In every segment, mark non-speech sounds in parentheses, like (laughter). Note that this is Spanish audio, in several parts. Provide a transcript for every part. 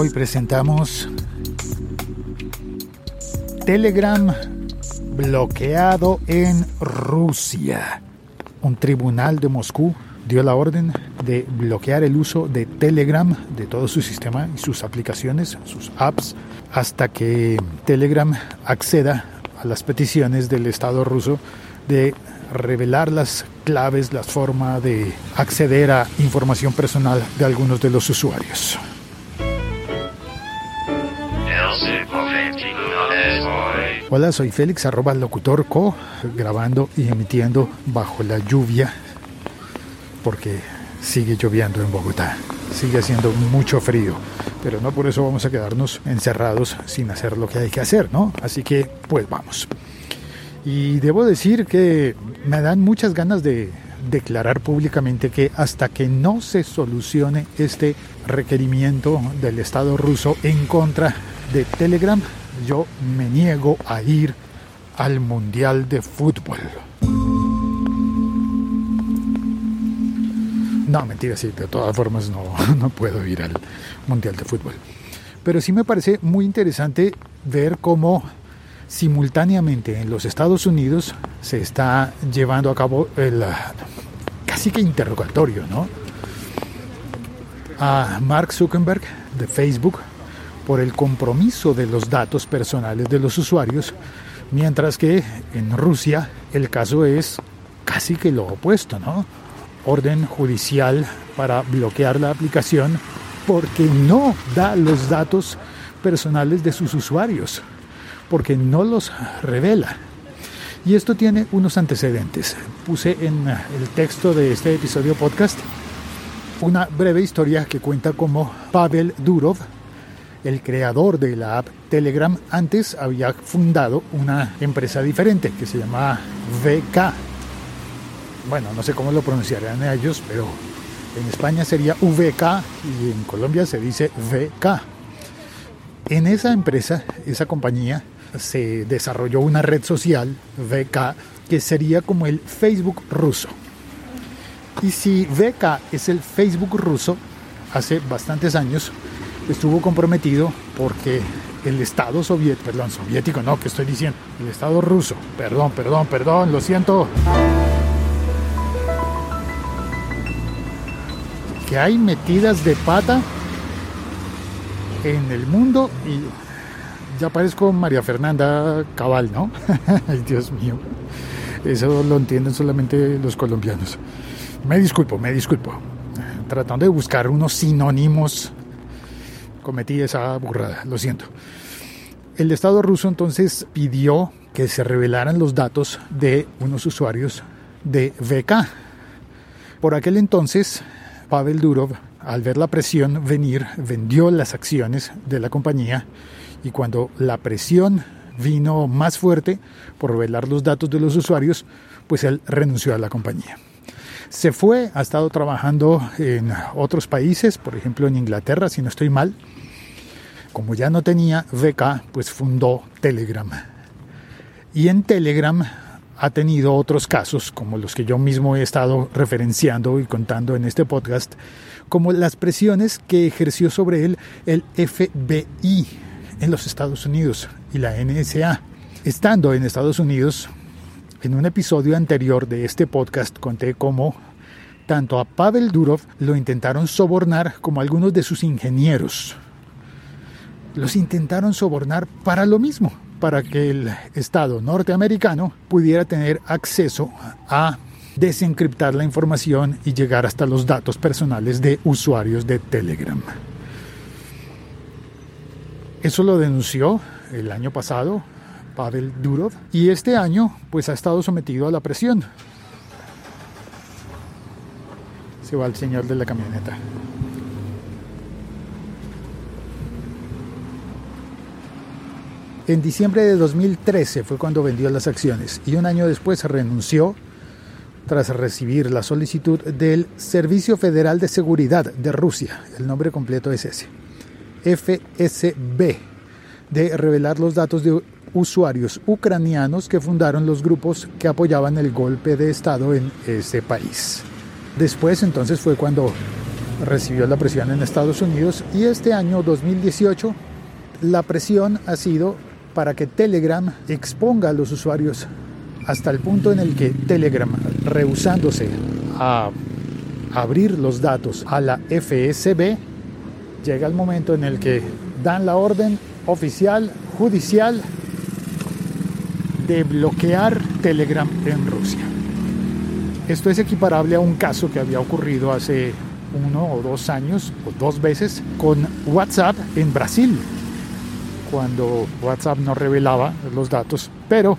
Hoy presentamos Telegram bloqueado en Rusia. Un tribunal de Moscú dio la orden de bloquear el uso de Telegram, de todo su sistema y sus aplicaciones, sus apps, hasta que Telegram acceda a las peticiones del Estado ruso de revelar las claves, la forma de acceder a información personal de algunos de los usuarios. Hola, soy Félix, arroba locutorco, grabando y emitiendo bajo la lluvia, porque sigue lloviendo en Bogotá, sigue haciendo mucho frío, pero no por eso vamos a quedarnos encerrados sin hacer lo que hay que hacer, ¿no? Así que, pues vamos. Y debo decir que me dan muchas ganas de declarar públicamente que hasta que no se solucione este requerimiento del Estado ruso en contra de Telegram, yo me niego a ir al Mundial de Fútbol. No, mentira, sí, de todas formas no, (laughs) no puedo ir al Mundial de Fútbol. Pero sí me parece muy interesante ver cómo simultáneamente en los Estados Unidos se está llevando a cabo el casi que interrogatorio, ¿no? A Mark Zuckerberg de Facebook por el compromiso de los datos personales de los usuarios, mientras que en Rusia el caso es casi que lo opuesto, ¿no? Orden judicial para bloquear la aplicación porque no da los datos personales de sus usuarios porque no los revela. Y esto tiene unos antecedentes. Puse en el texto de este episodio podcast una breve historia que cuenta cómo Pavel Durov, el creador de la app Telegram, antes había fundado una empresa diferente que se llama VK. Bueno, no sé cómo lo pronunciarán ellos, pero en España sería VK y en Colombia se dice VK. En esa empresa, esa compañía, se desarrolló una red social, VK, que sería como el Facebook ruso. Y si VK es el Facebook ruso, hace bastantes años estuvo comprometido porque el Estado soviético, perdón, soviético no, que estoy diciendo, el Estado ruso, perdón, perdón, perdón, lo siento. Que hay metidas de pata en el mundo y ya parezco María Fernanda Cabal, ¿no? (laughs) Ay, Dios mío. Eso lo entienden solamente los colombianos. Me disculpo, me disculpo. Tratando de buscar unos sinónimos, cometí esa burrada, lo siento. El Estado ruso entonces pidió que se revelaran los datos de unos usuarios de VK. Por aquel entonces, Pavel Durov, al ver la presión venir, vendió las acciones de la compañía y cuando la presión vino más fuerte por revelar los datos de los usuarios, pues él renunció a la compañía. Se fue, ha estado trabajando en otros países, por ejemplo en Inglaterra, si no estoy mal. Como ya no tenía VK, pues fundó Telegram. Y en Telegram ha tenido otros casos, como los que yo mismo he estado referenciando y contando en este podcast, como las presiones que ejerció sobre él el FBI, en los Estados Unidos y la NSA. Estando en Estados Unidos, en un episodio anterior de este podcast conté cómo tanto a Pavel Durov lo intentaron sobornar como a algunos de sus ingenieros. Los intentaron sobornar para lo mismo, para que el Estado norteamericano pudiera tener acceso a desencriptar la información y llegar hasta los datos personales de usuarios de Telegram. Eso lo denunció el año pasado Pavel Durov y este año pues ha estado sometido a la presión. Se va el señor de la camioneta. En diciembre de 2013 fue cuando vendió las acciones y un año después renunció tras recibir la solicitud del Servicio Federal de Seguridad de Rusia. El nombre completo es ese. FSB de revelar los datos de usuarios ucranianos que fundaron los grupos que apoyaban el golpe de Estado en ese país. Después entonces fue cuando recibió la presión en Estados Unidos y este año 2018 la presión ha sido para que Telegram exponga a los usuarios hasta el punto en el que Telegram, rehusándose a abrir los datos a la FSB, llega el momento en el que dan la orden oficial, judicial, de bloquear Telegram en Rusia. Esto es equiparable a un caso que había ocurrido hace uno o dos años, o dos veces, con WhatsApp en Brasil, cuando WhatsApp no revelaba los datos, pero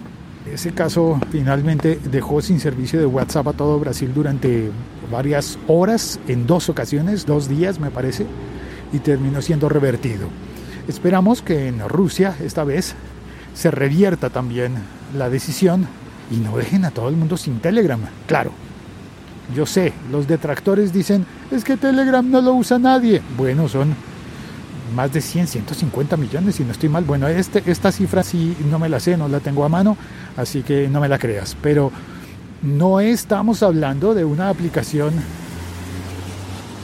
ese caso finalmente dejó sin servicio de WhatsApp a todo Brasil durante varias horas, en dos ocasiones, dos días me parece, y terminó siendo revertido. Esperamos que en Rusia esta vez se revierta también la decisión y no dejen a todo el mundo sin Telegram. Claro, yo sé, los detractores dicen, es que Telegram no lo usa nadie. Bueno, son más de 100, 150 millones, si no estoy mal. Bueno, este, esta cifra sí no me la sé, no la tengo a mano, así que no me la creas. Pero no estamos hablando de una aplicación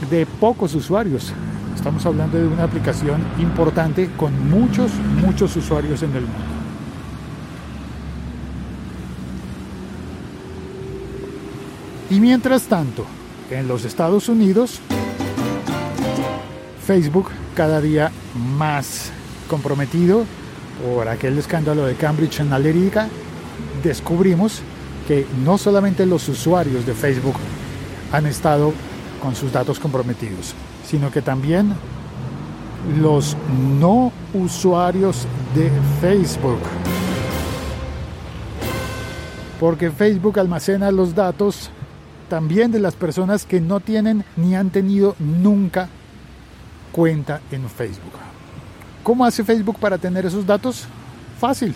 de pocos usuarios. Estamos hablando de una aplicación importante con muchos, muchos usuarios en el mundo. Y mientras tanto, en los Estados Unidos, Facebook cada día más comprometido por aquel escándalo de Cambridge Analytica, descubrimos que no solamente los usuarios de Facebook han estado con sus datos comprometidos, sino que también los no usuarios de Facebook. Porque Facebook almacena los datos también de las personas que no tienen ni han tenido nunca cuenta en Facebook. ¿Cómo hace Facebook para tener esos datos? Fácil.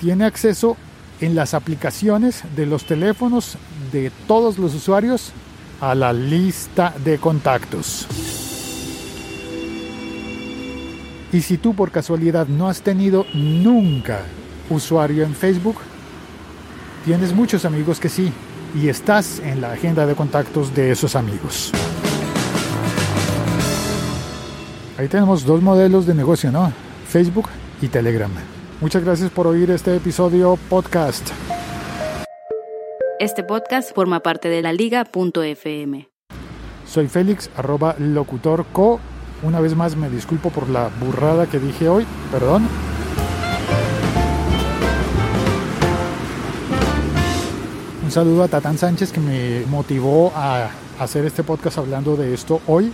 Tiene acceso en las aplicaciones de los teléfonos de todos los usuarios a la lista de contactos. Y si tú por casualidad no has tenido nunca usuario en Facebook, tienes muchos amigos que sí, y estás en la agenda de contactos de esos amigos. Ahí tenemos dos modelos de negocio, ¿no? Facebook y Telegram. Muchas gracias por oír este episodio podcast. Este podcast forma parte de la liga.fm. Soy Félix, arroba locutorco. Una vez más me disculpo por la burrada que dije hoy, perdón. Un saludo a Tatán Sánchez que me motivó a hacer este podcast hablando de esto hoy.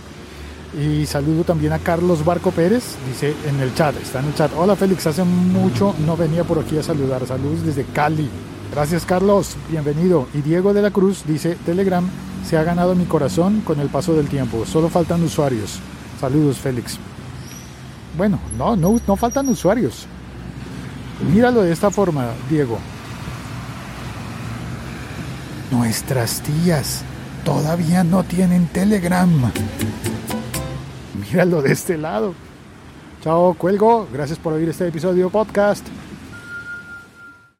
Y saludo también a Carlos Barco Pérez, dice en el chat, está en el chat. Hola Félix, hace mucho no venía por aquí a saludar. Saludos desde Cali. Gracias Carlos, bienvenido. Y Diego de la Cruz dice, Telegram se ha ganado mi corazón con el paso del tiempo. Solo faltan usuarios. Saludos Félix. Bueno, no, no, no faltan usuarios. Míralo de esta forma, Diego. Nuestras tías todavía no tienen Telegram. Míralo de este lado. Chao, cuelgo. Gracias por oír este episodio podcast.